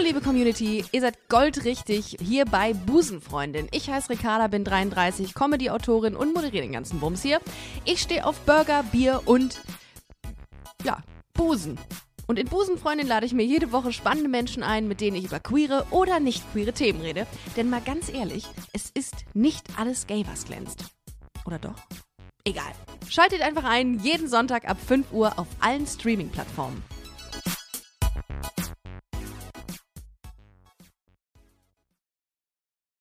Hallo liebe Community, ihr seid goldrichtig hier bei Busenfreundin. Ich heiße Ricarda, bin 33, Comedy-Autorin und moderiere den ganzen Bums hier. Ich stehe auf Burger, Bier und ja, Busen. Und in Busenfreundin lade ich mir jede Woche spannende Menschen ein, mit denen ich über queere oder nicht queere Themen rede. Denn mal ganz ehrlich, es ist nicht alles gay, was glänzt. Oder doch? Egal. Schaltet einfach ein, jeden Sonntag ab 5 Uhr auf allen Streaming-Plattformen.